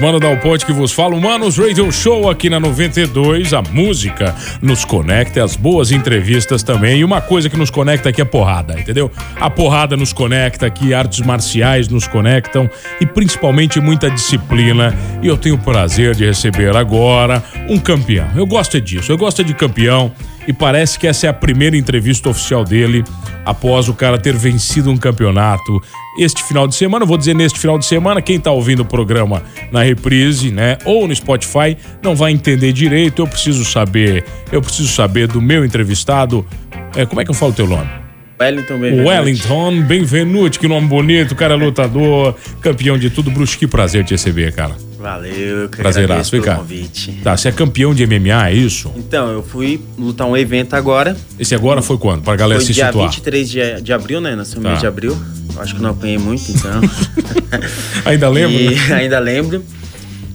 Mano Dal Ponte que vos fala. Manos Radio Show aqui na 92. A música nos conecta, as boas entrevistas também. E uma coisa que nos conecta aqui é porrada, entendeu? A porrada nos conecta aqui, artes marciais nos conectam e principalmente muita disciplina. E eu tenho o prazer de receber agora um campeão. Eu gosto disso, eu gosto de campeão e parece que essa é a primeira entrevista oficial dele após o cara ter vencido um campeonato este final de semana. Vou dizer neste final de semana, quem tá ouvindo o programa na reprise, né, ou no Spotify, não vai entender direito. Eu preciso saber, eu preciso saber do meu entrevistado. É, como é que eu falo o teu nome? Wellington Benvenuti. Wellington Benvenuti, que nome bonito, cara lutador, campeão de tudo. Bruxo, que prazer te receber, cara. Valeu, que Prazeraço, pelo convite. Tá, você é campeão de MMA, é isso? Então, eu fui lutar um evento agora. Esse agora foi quando? Pra galera Foi se dia situar. 23 de, de abril, né? Nasceu Tá. mês de abril. Eu acho que não apanhei muito, então. Ainda lembra? E né? ainda lembro.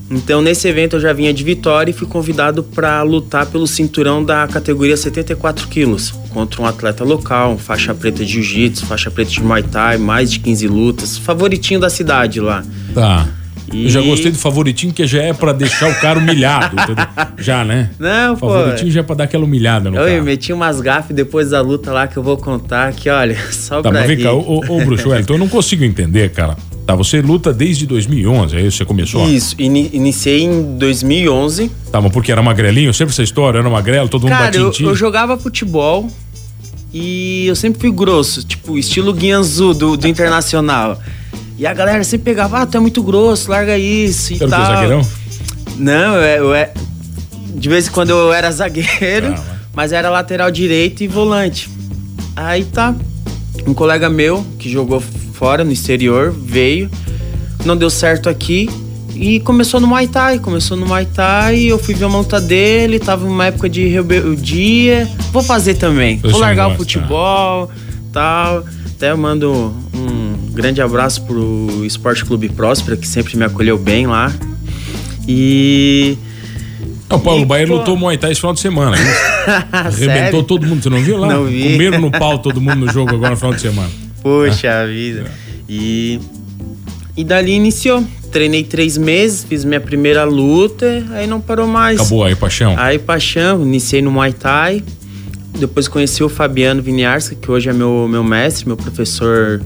Então, nesse evento eu já vinha de Vitória e fui convidado para lutar pelo cinturão da categoria 74 quilos contra um atleta local, faixa preta de jiu-jitsu, faixa preta de muay thai, mais de 15 lutas, favoritinho da cidade lá. Tá. E- Eu já gostei do favoritinho, que já é pra deixar o cara humilhado, entendeu? Já, né? Não, pô. Favoritinho já é pra dar aquela humilhada no Eu cara. meti umas gafes depois da luta lá que eu vou contar que, olha, só Tá, pra mas vem rir. cá, ô, ô, Bruxo Wellington, eu não consigo entender, cara. Tá, você luta desde 2011, é isso? Você começou? Isso, ini- iniciei em 2011. Tá, mas porque era magrelinho? Sempre essa história, era magrelo, todo mundo Cara, batia eu, em ti. eu jogava futebol e eu sempre fui grosso, tipo, estilo Guianzu do, do Internacional. E a galera sempre pegava, ah, tu é muito grosso, larga isso e quê, tal. zagueirão? Não, eu, eu, é- de vez em quando eu era zagueiro, Tá, mas- mas era lateral direito e volante. Aí tá, um colega meu que jogou fora, no exterior, veio, não deu certo aqui e começou no Muay Thai. Começou no Muay Thai, eu fui ver uma luta dele, tava numa época de rebeldia. Vou fazer também, Você vou largar o futebol, tal. Até eu mando um grande abraço pro Esporte Clube Próspera, que sempre me acolheu bem lá. E. Não, o Paulo E, pô. lutou Muay Thai esse final de semana. Arrebentou todo mundo, você não viu lá? Não vi. Comeram no pau todo mundo no jogo agora no final de semana. Poxa vida. E. E dali iniciou. Treinei três meses, fiz minha primeira luta, aí não parou mais. Acabou aí, paixão. Aí, paixão, iniciei no Muay Thai. Depois conheci o Fabiano Viniarska, que hoje é meu, meu mestre, meu professor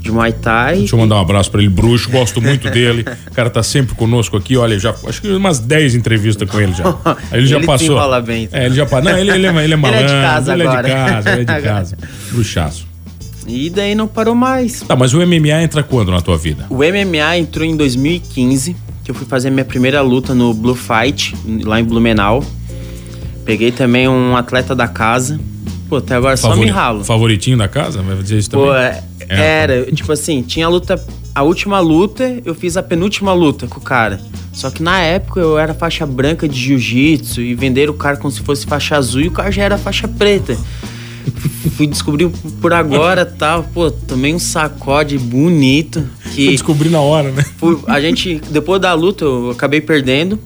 de Muay Thai. Deixa eu mandar um abraço pra ele, bruxo, gosto muito dele. O cara tá sempre conosco aqui, olha, já acho que umas 10 entrevistas com ele já. Aí ele já Ele passou. desenrola bem. É, ele já. Não, ele, ele, é, ele é malandro. casa ele é agora. de casa, ele é de casa. Bruxaço. E daí não parou mais. Tá, mas o MMA entra quando na tua vida? O MMA entrou em 2015, que eu fui fazer minha primeira luta no Blue Fight, lá em Blumenau. Peguei também um atleta da casa. Pô, até agora só Favori- me ralo. Favoritinho da casa? Vai dizer isso também? Pô, é- É. era, tipo assim, tinha a luta. A última luta, eu fiz a penúltima luta com o cara. Só que na época eu era faixa branca de jiu-jitsu e venderam o cara como se fosse faixa azul e o cara já era faixa preta. Fui descobrir por agora tal. Pô, tomei um sacode bonito. Que descobri na hora, né? a gente, depois da luta, eu acabei perdendo.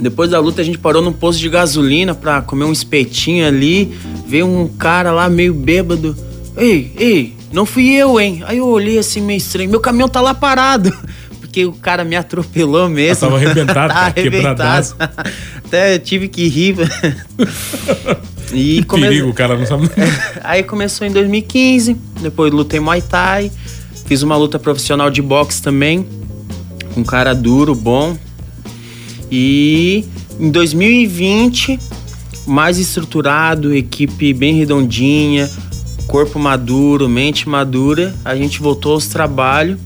Depois da luta, a gente parou num posto de gasolina pra comer um espetinho ali. Veio um cara lá meio bêbado. Ei, ei, não fui eu, hein? Aí eu olhei assim meio estranho. Meu caminhão tá lá parado. Porque o cara me atropelou mesmo. Ah, tava arrebentado, Tá cara, quebradaço. Até tive que rir. e come- Perigo, o cara não sabe. Aí começou em 2015, depois lutei Muay Thai, fiz uma luta profissional de boxe também, um cara duro, bom. E em 2020, mais estruturado, equipe bem redondinha, corpo maduro, mente madura, a gente voltou aos trabalhos.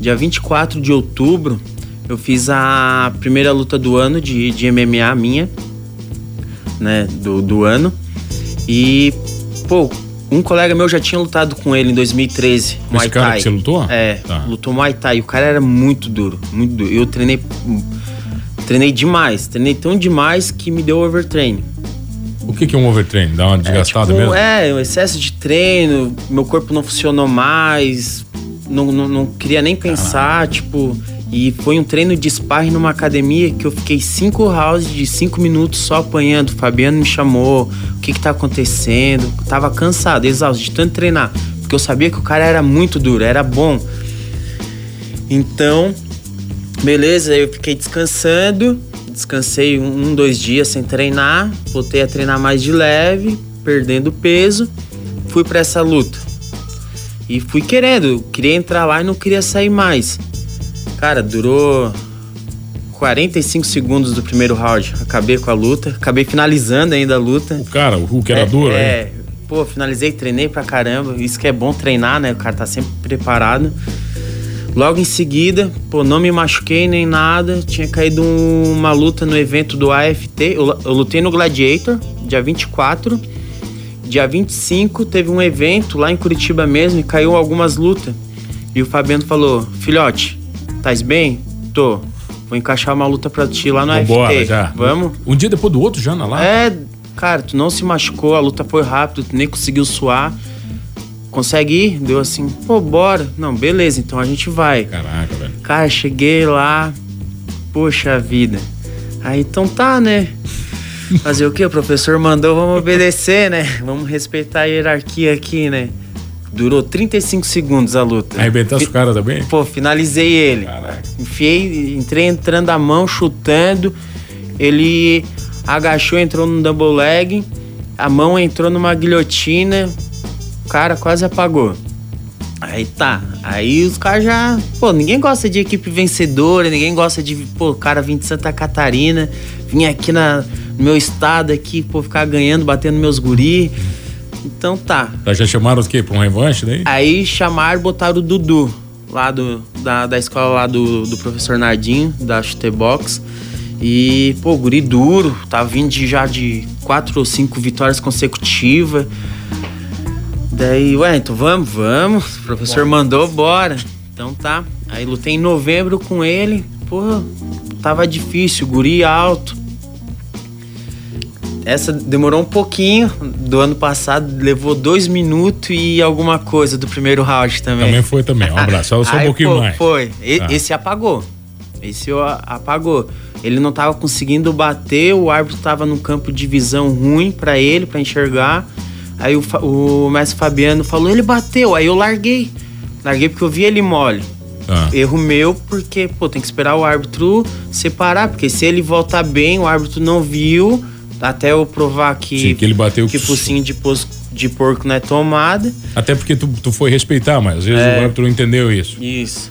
Dia 24 de outubro, eu fiz a primeira luta do ano de, de MMA minha. né, do, do ano. E, pô, um colega meu já tinha lutado com ele em 2013, Esse Muay cara Thai. que você lutou? É, Tá. lutou Muay Thai. O cara era muito duro, muito duro. Eu treinei, treinei demais. Treinei tão demais que me deu overtraining. O que, que é um overtraining? Dá uma desgastada tipo, mesmo? É, um excesso de treino, meu corpo não funcionou mais, não, não, não queria nem pensar, tipo. E foi um treino de sparring numa academia que eu fiquei cinco rounds de cinco minutos só apanhando. O Fabiano me chamou, o que que tá acontecendo? Eu tava cansado, exausto de tanto treinar. Porque eu sabia que o cara era muito duro, era bom. Então, beleza, eu fiquei descansando. Descansei um, dois dias sem treinar. Voltei a treinar mais de leve, perdendo peso. Fui pra essa luta. E fui querendo, queria entrar lá e não queria sair mais. Cara, durou 45 segundos do primeiro round. Acabei com a luta, acabei finalizando ainda a luta. O cara, o Hulk era é, duro, hein? É, pô, finalizei, treinei pra caramba. Isso que é bom treinar, né? O cara tá sempre preparado. Logo em seguida, pô, não me machuquei nem nada. Tinha caído um- uma luta no evento do AFT. Eu, eu lutei no Gladiator, dia 24. Dia 25 teve um evento lá em Curitiba mesmo e caiu algumas lutas. E o Fabiano falou: Filhote, tais bem? Tô. Vou encaixar uma luta pra ti lá no Vambora AFT. já. Vamos? Um dia depois do outro já na lá? É, cara, tu não se machucou, a luta foi rápida, tu nem conseguiu suar. Consegue ir? Deu assim, pô, bora. Não, beleza, então a gente vai. Caraca, velho. Cara, cheguei lá, poxa vida. Aí então tá, né? Fazer o quê? O professor mandou, vamos obedecer, né? Vamos respeitar a hierarquia aqui, né? Durou 35 segundos a luta. Arrebentasse o cara também? Pô, finalizei ele. Caraca. Enfiei, entrei entrando a mão, chutando. Ele agachou, entrou no double leg. A mão entrou numa guilhotina. O cara quase apagou. Aí tá. Aí os caras já. Pô, ninguém gosta de equipe vencedora, ninguém gosta de. Pô, o cara vir de Santa Catarina, vir aqui na, no meu estado aqui, pô, ficar ganhando, batendo meus guri. Então tá. Já chamaram o quê? Pra um revanche daí? Aí chamaram, botaram o Dudu, lá do, da, da escola lá do, do professor Nardinho, da Chutebox. E, pô, guri duro, tá vindo de, já de quatro ou cinco vitórias consecutivas. Daí, ué, então vamos, vamos. O professor mandou, bora. Então tá. Aí lutei em novembro com ele. Pô, tava difícil, guri alto. Essa demorou um pouquinho. Do ano passado levou dois minutos e alguma coisa do primeiro round também. Também foi também. Um abraço. Só, só um pouquinho pô, mais. Foi. E- Tá. Esse apagou. Esse apagou. Ele não tava conseguindo bater, o árbitro tava num campo de visão ruim pra ele, pra enxergar. Aí o, o mestre Fabiano falou: ele bateu. Aí eu larguei. Larguei porque eu vi ele mole. Tá. Erro meu, porque, pô, tem que esperar o árbitro separar, porque se ele voltar bem, o árbitro não viu, até eu provar que, Sim, que ele bateu que com- focinho de, pos- de porco não é tomada. Até porque tu, tu foi respeitar, mas às vezes É. o árbitro não entendeu isso. Isso.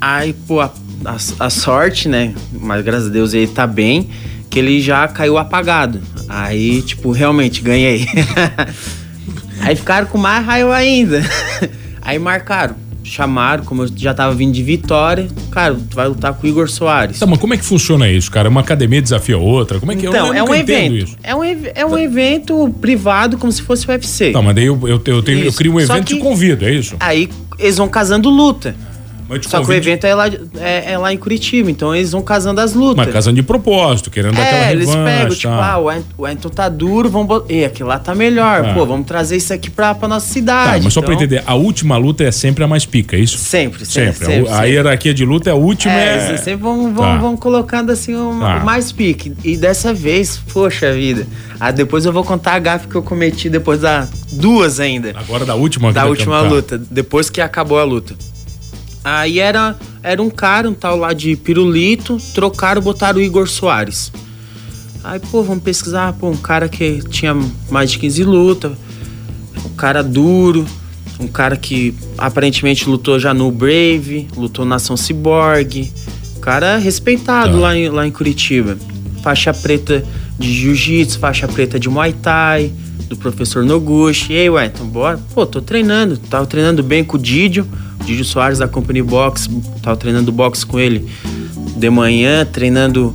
Aí, pô, a, a- a sorte, né? Mas graças a Deus ele tá bem, que ele já caiu apagado. Aí, tipo, realmente ganhei. Aí ficaram com mais raiva ainda. Aí marcaram. Chamaram, como eu já tava vindo de vitória. Cara, tu vai lutar com o Igor Soares. Tá, mas como é que funciona isso, cara? Uma academia desafia outra? Como é que Então, eu, eu é um evento. isso. É um, é um evento privado, como se fosse o UFC. Tá, mas daí eu, eu, eu, tenho, eu crio um evento e te convido, é isso? Aí eles vão casando luta. Mas Só que o evento é lá, é, é lá em Curitiba, então eles vão casando as lutas. Mas casando de propósito, querendo dar aquela É, eles revanche. pegam, tipo, tá. ah, o Ant- o Anton tá duro, vamos botar. E aquele lá tá melhor. Tá. Pô, vamos trazer isso aqui pra, pra nossa Tá, cidade. mas só pra Então, entender, a última luta é sempre a mais pica, é isso? Sempre, sempre. Sempre. sempre, a, a sempre. hierarquia de luta é a última. É, É, sempre vão, vão, Tá. vão colocando assim o Tá. o mais pique. E dessa vez, poxa vida. Ah, depois eu vou contar a gafe que eu cometi depois da. Duas ainda. Agora da última da última tá. luta, depois que acabou a luta. Aí era, era um cara, um tal lá de pirulito, trocaram, botaram o Igor Soares. Aí, pô, vamos pesquisar, pô, um cara que tinha mais de 15 lutas, um cara duro, um cara que aparentemente lutou já no Brave, lutou na Ação Cyborg, um cara respeitado Tá. lá, em, lá em Curitiba. Faixa preta de Jiu-Jitsu, faixa preta de Muay Thai, do professor Noguchi. E aí, ué, então bora? Pô, tô treinando, tava treinando bem com o Didio, o Didio Soares da Company Box, tava treinando boxe com ele de manhã, treinando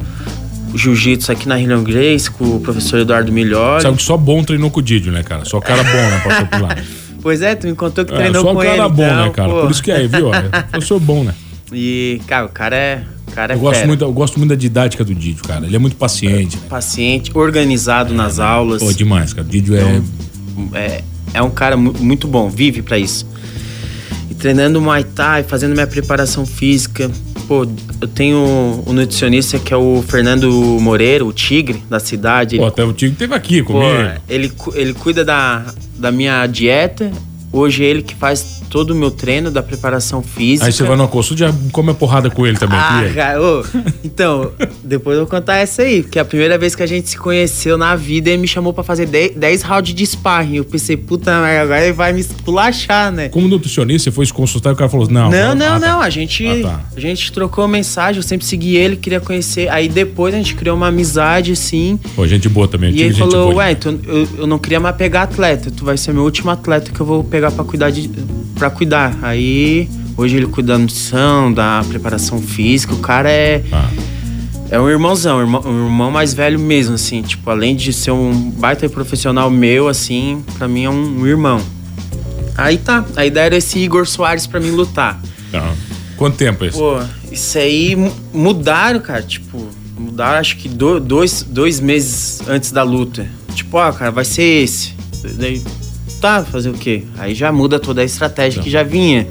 jiu-jitsu aqui na Hillion Grace com o professor Eduardo Milhor. Sabe que só bom treinou com o Didio, né, cara? Só cara bom, né, por lá. Pois é, tu me contou que treinou é, só com cara ele. bom, então, né, cara? pô. Por isso que é, viu? Eu sou bom, né? E, cara, o cara é. Cara é Eu gosto, fera. muito, eu gosto muito da didática do Didio, cara. Ele é muito paciente, né? paciente, organizado nas aulas. Pô, demais, cara. O Didio é. É, é um cara mu- muito bom, vive pra isso. Treinando Muay Thai, fazendo minha preparação física. Pô, eu tenho um nutricionista que é o Fernando Moreira, o Tigre da cidade. Pô, Ele, até o Tigo teve aqui pô, comigo. ele, cu- ele cuida da, da minha dieta. Hoje é ele que faz todo o meu treino da preparação física. Aí você vai no Acosto, já come a porrada com ele também. Ah, cara, ô, então, depois eu vou contar essa aí, porque a primeira vez que a gente se conheceu na vida, ele me chamou pra fazer 10 10 rounds de sparring. Eu pensei, puta agora ele vai me esculachar, né? Como nutricionista, você foi se consultar e o cara falou: não. Não, não, ah, tá. não, a gente, Ah, tá. a gente trocou mensagem, eu sempre segui ele, queria conhecer. Aí depois a gente criou uma amizade, assim, Pô, gente boa também. e ele falou, ué, tu- eu, eu não queria mais pegar atleta, tu vai ser meu último atleta que eu vou pegar pra cuidar de. para cuidar. Aí hoje ele cuida da nutrição, da preparação física, o cara é. Ah, É um irmãozão, um irmão, um irmão mais velho mesmo, assim. Tipo, além de ser um baita profissional meu, assim, pra mim é um, um irmão. Aí tá, a ideia era esse Igor Soares pra mim lutar. tá. Quanto tempo é isso? Pô, isso aí mu- mudaram, cara. Tipo, mudaram acho que do- dois, dois meses antes da luta. Tipo, ó, cara, vai ser esse. Daí, tá, fazer o quê? Aí já muda toda a estratégia que já vinha,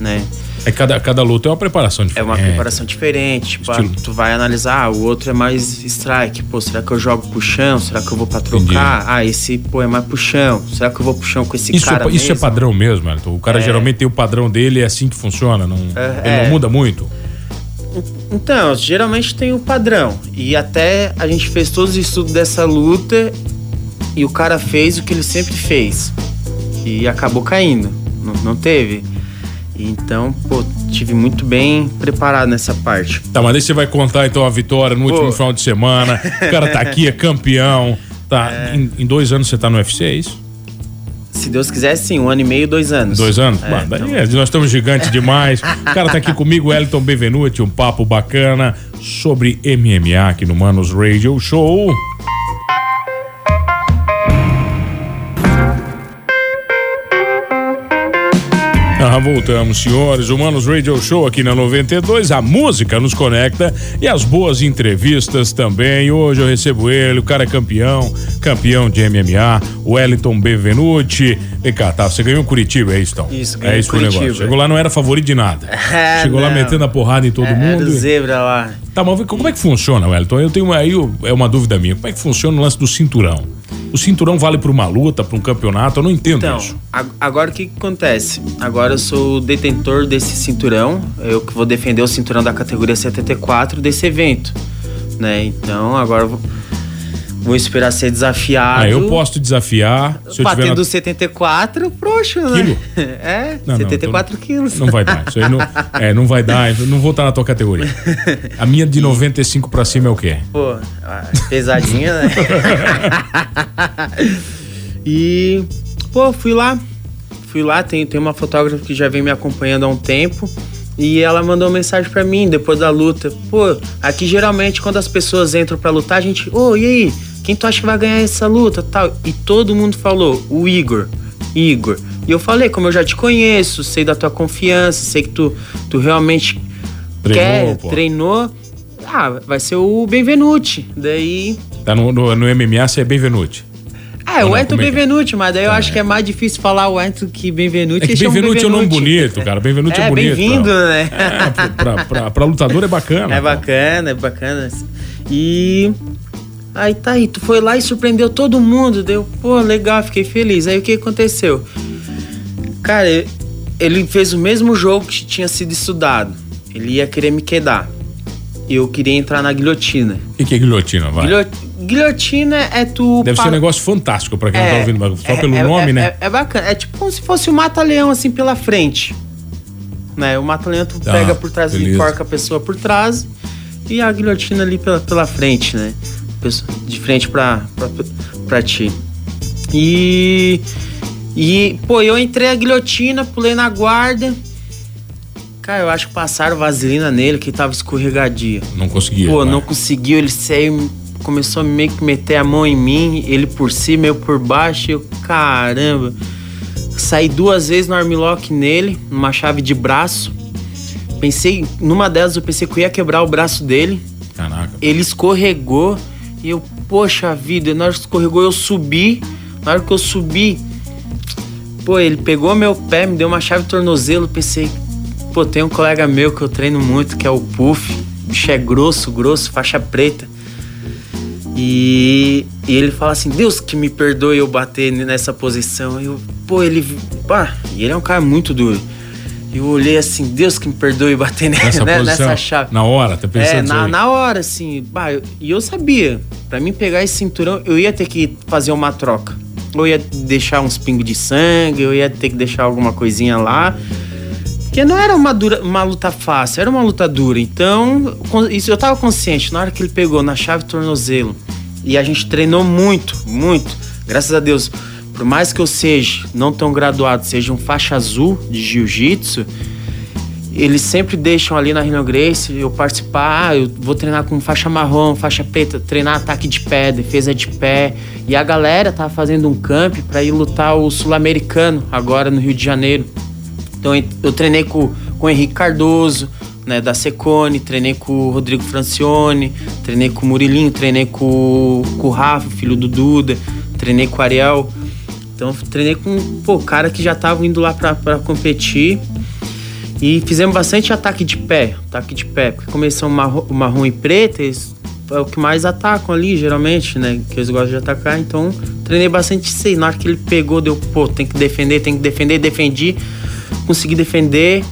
né? É cada, cada luta é uma preparação É diferente. uma preparação diferente. Tipo, ah, tu vai analisar, ah, o outro é mais strike. Pô, será que eu jogo pro chão? Será que eu vou pra trocar? Ah, esse, pô, é mais pro chão. Será que eu vou pro chão com esse Isso, cara é, isso é mesmo? padrão mesmo, Elton. O cara geralmente tem o padrão dele, é assim que funciona. Não, É, ele não é. muda muito. Então, geralmente tem o padrão. E até a gente fez todos os estudos dessa luta e o cara fez o que ele sempre fez. E acabou caindo. Não, não teve. Então, pô, tive muito bem preparado nessa parte. Tá, mas aí você vai contar então a vitória no último Pô. final de semana. O cara tá aqui, é campeão. Tá, em, em dois anos você tá no UFC, é isso? Se Deus quiser, sim, um ano e meio, dois anos. Dois anos? É, Bah, então- é, nós estamos gigantes demais. O cara tá aqui comigo, Elton Benvenuti, um papo bacana sobre MMA aqui no Manos Radio Show. Voltamos, senhores. O Manos Radio Show aqui na 92. A música nos conecta e as boas entrevistas também. Hoje eu recebo ele, o cara é campeão, campeão de MMA, Wellington Benvenuti. Vem cá, tá? Você ganhou Curitiba, é isso, então? Isso, É ganhei isso que o Curitiba. negócio. Chegou lá, não era favorito de nada. É, Chegou lá não. metendo a porrada em todo É, é mundo. do zebra lá. Tá, mas como é que funciona, Wellington? Eu tenho aí é uma dúvida minha. Como é que funciona o lance do cinturão? O cinturão vale pra uma luta, pra um campeonato? Eu não entendo Então, isso. agora o que, que acontece? Agora eu sou o detentor desse cinturão, eu que vou defender o cinturão da categoria 74 desse evento, né? Então agora eu vou, vou esperar ser desafiado. Ah, eu posso te desafiar se eu tiver Batendo na... 74, frouxo, né? Quilo? É, Não, não, 74 quilos. Não vai dar. Isso aí não, é, não vai dar. Eu não vou estar na tua categoria. A minha de 95 pra cima é o quê? Pô, ah, pesadinha, né? e, pô, fui lá. Fui lá, tem, tem uma fotógrafa que já vem me acompanhando há um tempo. E ela mandou uma mensagem pra mim depois da luta. Pô, aqui geralmente quando as pessoas entram pra lutar, a gente, ô, e aí? Quem tu acha que vai ganhar essa luta? Tal. E todo mundo falou, o Igor. Igor. E eu falei, como eu já te conheço, sei da tua confiança, sei que tu, tu realmente Treinou, quer, pô. treinou. Ah, vai ser o Benvenuti. Daí. Tá no, no, no MMA, você é Benvenuti. É, Ou o como é é? Benvenuti, mas daí eu acho que é mais difícil falar o Ento que Benvenuti. É que Benvenuti é um nome bonito, cara. Benvenuti é, É, bonito. bem-vindo, pra- né? É, pra, pra, pra- pra lutador é bacana. É pô. bacana, é bacana. E. Aí tá aí, tu foi lá e surpreendeu todo mundo. Deu, pô, legal, fiquei feliz. Aí o que aconteceu? Cara, e- ele fez o mesmo jogo que tinha sido estudado. Ele ia querer me quedar. E eu queria entrar na guilhotina. O que é guilhotina? Vai. Guilho- Guilhotina é tu. Deve ser pa- um negócio fantástico pra quem não tá ouvindo, mas só é- pelo é- nome, é- né? É, é bacana. É tipo como se fosse o mata-leão, assim, pela frente. Né? O mata-leão tu Tá, pega por trás, beleza. enforca a pessoa por trás e a guilhotina ali pela, pela frente, né? De frente pra, pra, pra ti. E. E, pô, eu entrei a guilhotina, pulei na guarda. Cara, eu acho que passaram vaselina nele que tava escorregadia. Não conseguia. Pô, vai. não conseguiu, ele saiu, começou a meio que meter a mão em mim, ele por cima, eu por baixo, eu, caramba. Saí duas vezes no armlock nele, numa chave de braço. Pensei, numa delas eu pensei que eu ia quebrar o braço dele. Caraca. Ele escorregou e eu, poxa vida, na hora que escorregou eu subi. Na hora que eu subi, pô, ele pegou meu pé, me deu uma chave de tornozelo. Pensei, pô, tem um colega meu que eu treino muito, que é o Puff. O bicho é grosso, grosso, faixa preta. E, e ele fala assim: Deus que me perdoe eu bater nessa posição. Eu, pô, ele. Pá, e ele é um cara muito duro. Eu olhei assim: Deus que me perdoe eu bater Nessa né, nessa chave. Na hora, tá pensando É, na, na hora, assim. Bah, eu- e eu sabia, pra mim pegar esse cinturão, eu ia ter que fazer uma troca. Eu ia deixar uns pingos de sangue, eu ia ter que deixar alguma coisinha lá. Porque não era uma, dura, uma luta fácil, era uma luta dura. Então, isso eu tava consciente. Na hora que ele pegou na chave tornozelo, e a gente treinou muito, muito. Graças a Deus, por mais que eu seja não tão graduado, seja um faixa azul de jiu-jitsu, eles sempre deixam ali na Rhino Grace eu participar. Ah, eu vou treinar com faixa marrom, faixa preta, treinar ataque de pé, defesa de pé. E a galera tá fazendo um camp para ir lutar o sul-americano agora no Rio de Janeiro. Então eu- treinei com, com o Henrique Cardoso, né, da Secone, treinei com o Rodrigo Francione, treinei com o Murilinho, treinei com, com o Rafa, filho do Duda, treinei com o Ariel. Então treinei com pô, cara que já estavam indo lá pra competir. E fizemos bastante ataque de pé, ataque de pé, porque começou o marrom, o marrom e preto, eles é o que mais atacam ali, geralmente, né? Que eles gostam de atacar, então treinei bastante isso aí. Na hora que ele pegou, deu, pô, tem que defender, tem que defender, defendi, consegui defender,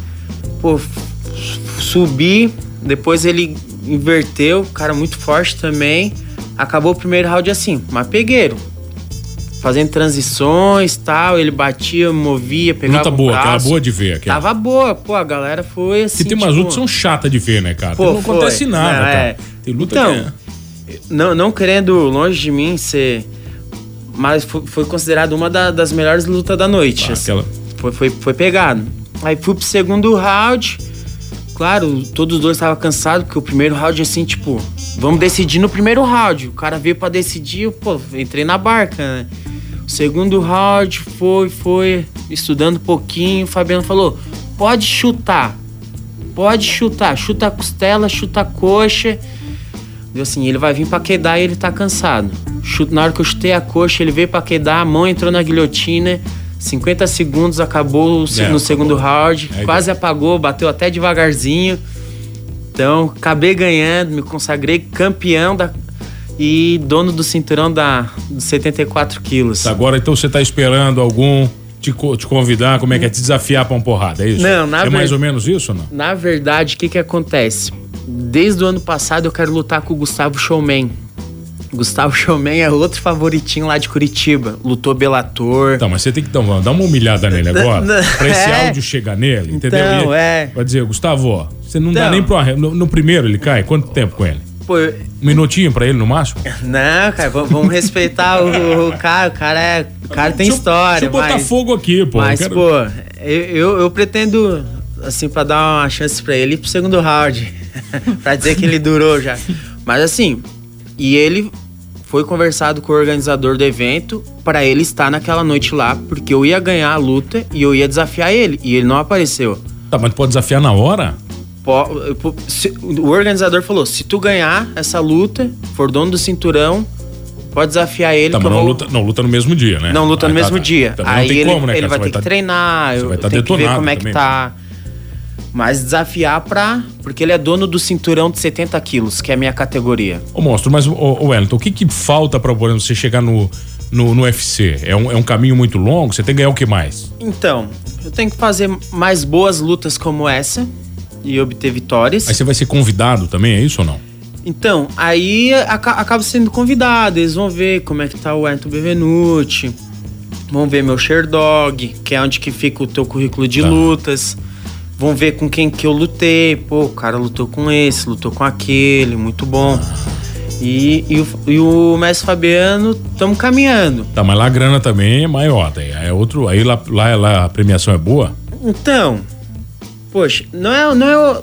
pô, subi, depois ele inverteu, cara muito forte também. Acabou o primeiro round assim, mas pegueiro. Fazendo transições tal, ele batia, movia, pegava Luta boa, aquela braço. boa de ver. Aquela. Tava boa, pô, a galera foi assim. Que tem umas tipo, lutas que são chatas de ver, né, cara? Pô, não foi. acontece nada, Não, cara. é. Tem luta Então, que é... Não, não querendo longe de mim ser. Mas foi, foi considerado uma da- das melhores lutas da noite. Ah, assim. aquela- Foi, foi, foi pegado. Aí fui pro segundo round. Claro, todos os dois estavam cansados, porque o primeiro round, assim, tipo, vamos decidir no primeiro round. O cara veio pra decidir, pô, entrei na barca, né? Segundo round foi, foi, estudando um pouquinho. O Fabiano falou: pode chutar, pode chutar, chuta a costela, chuta a coxa. Deu assim, ele vai vir pra quedar e ele tá cansado. Chuto, na hora que eu chutei a coxa, ele veio pra quedar, a mão entrou na guilhotina. 50 segundos, acabou É, no acabou. segundo round. Aí quase apagou, bateu até devagarzinho. Então, acabei ganhando, me consagrei campeão da, e dono do cinturão da, dos 74 quilos. Agora, então, você tá esperando algum te, te convidar, como é que é? Te desafiar pra uma porrada, é isso? Não, na É ver- mais ou menos isso ou não? Na verdade, o que que acontece? Desde o ano passado eu quero lutar com o Gustavo Showman. Gustavo Showman é outro favoritinho lá de Curitiba. Lutou Bellator. Tá, mas você tem que dar uma, dar uma humilhada nele agora. Pra esse é. áudio chegar nele, entendeu? Então, E- é. Vai dizer, Gustavo, ó, você não dá Então. nem pro no, no primeiro ele cai? Quanto tempo com ele? Pô, eu- Um minutinho pra ele no máximo? não, cara, vamos, respeitar o, o cara. O cara é. O cara tem Deixa eu- história. Deixa eu botar mas, fogo aqui, pô. Mas, Eu quero- pô, eu, eu, pretendo, assim, pra dar uma chance pra ele ir pro segundo round. pra dizer que ele durou já. Mas assim, e ele foi conversado com o organizador do evento pra ele estar naquela noite lá, porque eu ia ganhar a luta e eu ia desafiar ele. E ele não apareceu. Tá, mas pode desafiar na hora? O organizador falou: se tu ganhar essa luta, for dono do cinturão, pode desafiar ele. Tá, mas não vou- luta, não luta no mesmo dia, né? não luta no Ah, tá, mesmo tá. dia. Aí ele, como, né, ele vai ter que tá- treinar, eu vai tá tenho que ver como é que também. tá. Mas desafiar pra. Porque ele é dono do cinturão de 70 quilos, que é a minha categoria. Ô, monstro, mas, ô, ô Wellington, o que que falta pra, exemplo, você chegar no, no, no UFC? É um, é um caminho muito longo? Você tem que ganhar o que mais? Então, eu tenho que fazer mais boas lutas como essa e obter vitórias. Aí você vai ser convidado também, é isso ou não? Então, aí aca- acabo sendo convidado, eles vão ver como é que tá o Ayrton Bevenuti, vão ver meu Sherdog, que é onde que fica o teu currículo de Tá. lutas, vão ver com quem que eu lutei, pô, o cara lutou com esse, lutou com aquele, muito bom. E, e, o, e o mestre Fabiano, estamos caminhando. Tá, mas lá a grana também é maior. daí É outro, aí lá, lá, lá a premiação é boa? Então, Poxa, não é, não é o-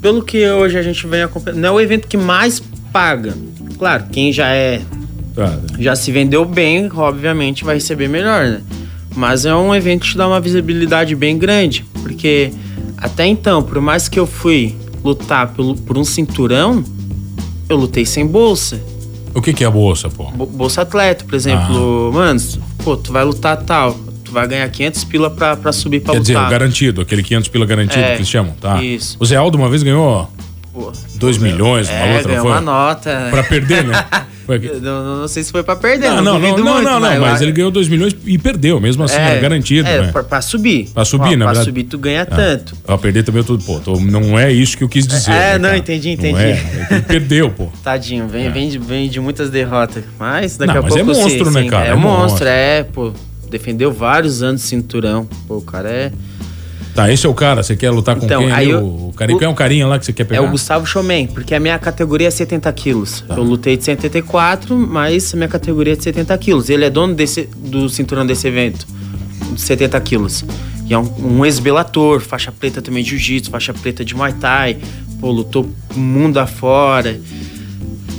pelo que hoje a gente vem acompanhando, não é o evento que mais paga. Claro, quem já é Tá. já se vendeu bem, obviamente vai receber melhor, né? Mas é um evento que te dá uma visibilidade bem grande, porque até então, por mais que eu fui lutar pelo, por um cinturão, eu lutei sem bolsa. O que, que é a bolsa, pô? Bo- Bolsa atleta, por exemplo, mano, pô, tu vai lutar tal, tu vai ganhar 500 pila pra, pra subir pra Quer dizer, lutar. o garantido, aquele 500 pila garantido É, que eles chamam, tá? isso. O Zé Aldo uma vez ganhou Pô, 2 milhões, uma é, outra, não ganhou foi? uma nota. Pra perder, né? Não, não sei se foi pra perder, Não, não, não, duvido não, muito, não, não, mas acho- ele ganhou 2 milhões e perdeu, mesmo assim, era garantido, é, né? Pra, pra subir. Pra subir, Ó, na Pra verdade. subir tu ganha Ah, tanto. Pra perder também eu tô, pô, tô- não é isso que eu quis dizer. É, né, não, cara? entendi, Não entendi. é, é que ele perdeu, pô. Tadinho, vem, vem, de, vem de muitas derrotas. Mas daqui Não, a mas pouco é sim, monstro, né, sim, cara? É, É um monstro, monstro. é, pô. Defendeu vários anos de cinturão. Pô, o cara é. Tá, esse é o cara, você quer lutar com Então, quem? aí eu- o, carinha, o- é um carinha lá que você quer É pegar? o Gustavo Chomen, porque a minha categoria é 70 quilos. Tá. Eu lutei de 74, mas a minha categoria é de 70 quilos. Ele é dono desse, do cinturão desse evento, de 70 quilos. E é um, um ex-belator, faixa preta também de jiu-jitsu, faixa preta de muay thai. Pô, lutou mundo afora.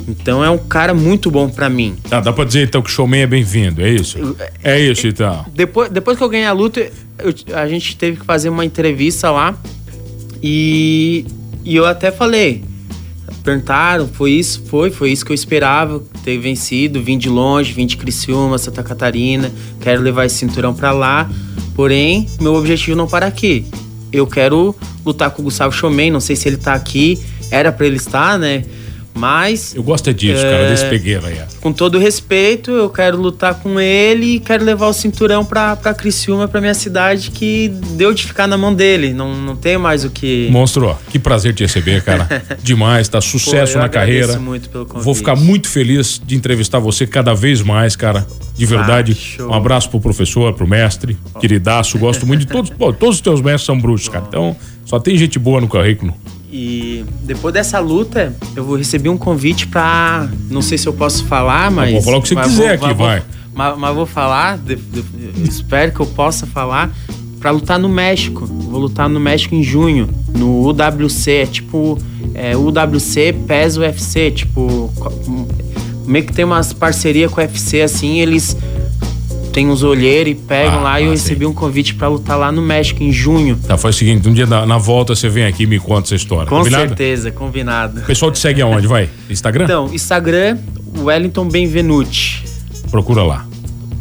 Então é um cara muito bom pra mim. Tá, dá pra dizer então que o showman é bem-vindo, é isso? É isso então. Depois, depois que eu ganhei a luta, eu- a gente teve que fazer uma entrevista lá. E, e eu até falei. Perguntaram, foi isso? Foi, foi isso que eu esperava. Ter vencido, vim de longe, vim de Criciúma, Santa Catarina. Quero levar esse cinturão pra lá. Porém, meu objetivo não para aqui. Eu quero lutar com o Gustavo Chomen, não sei se ele tá aqui. Era pra ele estar, né? Mas Eu gosto é disso, É. cara, desse pegueiro aí. ó. com todo respeito, eu quero lutar com ele e quero levar o cinturão pra, pra Criciúma, pra minha cidade, que deu de ficar na mão dele. Não, não tem mais o que. Monstro, ó, que prazer te receber, cara. Demais, tá sucesso Pô, na carreira. muito pelo convite. Vou ficar muito feliz de entrevistar você cada vez mais, cara. De verdade. Ah, um abraço pro professor, pro mestre, queridaço. Gosto muito de todos. Pô, todos os teus mestres são bruxos, cara. Então, só tem gente boa no currículo. E depois dessa luta, eu vou receber um convite pra. Não sei se eu posso falar, mas. vou falar o que você quiser vou- aqui, vou- vai. Mas, mas vou falar, de- de- eu espero que eu possa falar, pra lutar no México. Vou lutar no México em junho, no UWC. É tipo. É, UWC PES UFC. Tipo. Meio que tem umas parcerias com o UFC assim, eles. Tem uns olheiros e pegam Ah, lá e eu ah, recebi um convite pra lutar lá no México em junho. Tá, faz o seguinte: um dia na, na volta você vem aqui e me conta essa história. Com combinado? certeza, combinado. O pessoal te segue aonde? Vai? Instagram? Então, Instagram, Wellington Benvenuti. Procura lá.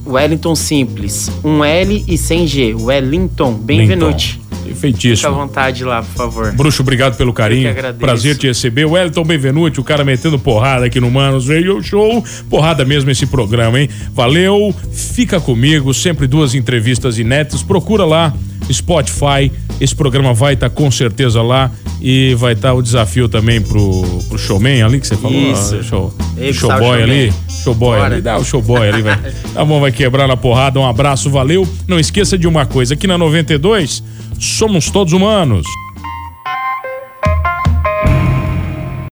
Wellington Simples. Um L e sem G. Wellington Benvenuti. Linton. Fica à vontade lá, por favor. Bruxo, obrigado pelo carinho. Prazer te receber. O Wellington Benvenuti, o cara metendo porrada aqui no Manos Radio Show. Porrada mesmo esse programa, hein? Valeu. Fica comigo. Sempre duas entrevistas inéditas. Procura lá, Spotify. Esse programa vai estar com certeza lá. E vai estar o desafio também pro, pro showman ali que você falou. Isso. Ah, Show, Ei, showboy ali. Showboy Bora. ali. Dá o showboy ali, vai. Tá bom, vai quebrar na porrada. Um abraço, valeu. Não esqueça de uma coisa: aqui na 92, somos todos humanos.